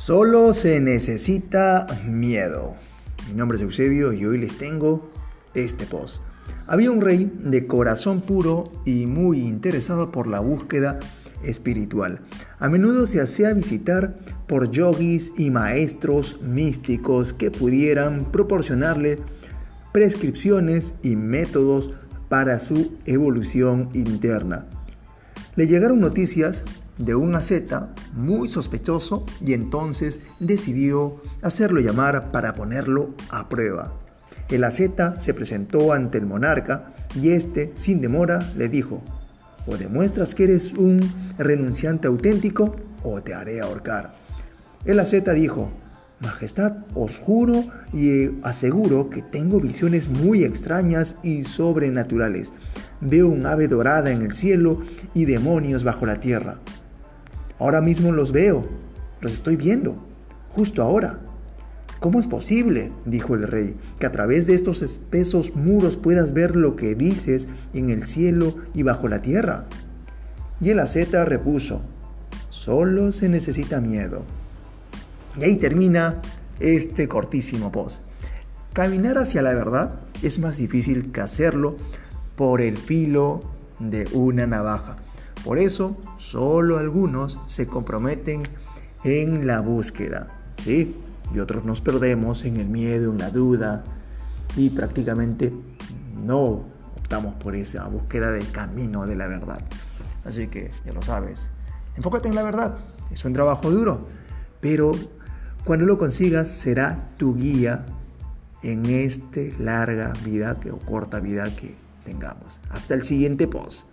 Solo se necesita miedo. Mi nombre es Eusebio y hoy les tengo este post. Había un rey de corazón puro y muy interesado por la búsqueda espiritual. A menudo se hacía visitar por yogis y maestros místicos que pudieran proporcionarle prescripciones y métodos para su evolución interna. Le llegaron noticias de un asceta muy sospechoso y entonces decidió hacerlo llamar para ponerlo a prueba. El asceta se presentó ante el monarca y este, sin demora, le dijo, o demuestras que eres un renunciante auténtico o te haré ahorcar. El asceta dijo, Majestad, os juro y aseguro que tengo visiones muy extrañas y sobrenaturales. Veo un ave dorada en el cielo y demonios bajo la tierra. Ahora mismo los veo, los estoy viendo, justo ahora. ¿Cómo es posible, dijo el rey, que a través de estos espesos muros puedas ver lo que dices en el cielo y bajo la tierra? Y el asceta repuso, solo se necesita miedo. Y ahí termina este cortísimo post. Caminar hacia la verdad es más difícil que hacerlo por el filo de una navaja. Por eso, solo algunos se comprometen en la búsqueda, ¿sí? Y otros nos perdemos en el miedo, en la duda y prácticamente no optamos por esa búsqueda del camino de la verdad. Así que ya lo sabes, enfócate en la verdad. Es un trabajo duro, pero cuando lo consigas será tu guía en esta larga vida que, o corta vida que tengamos. Hasta el siguiente post.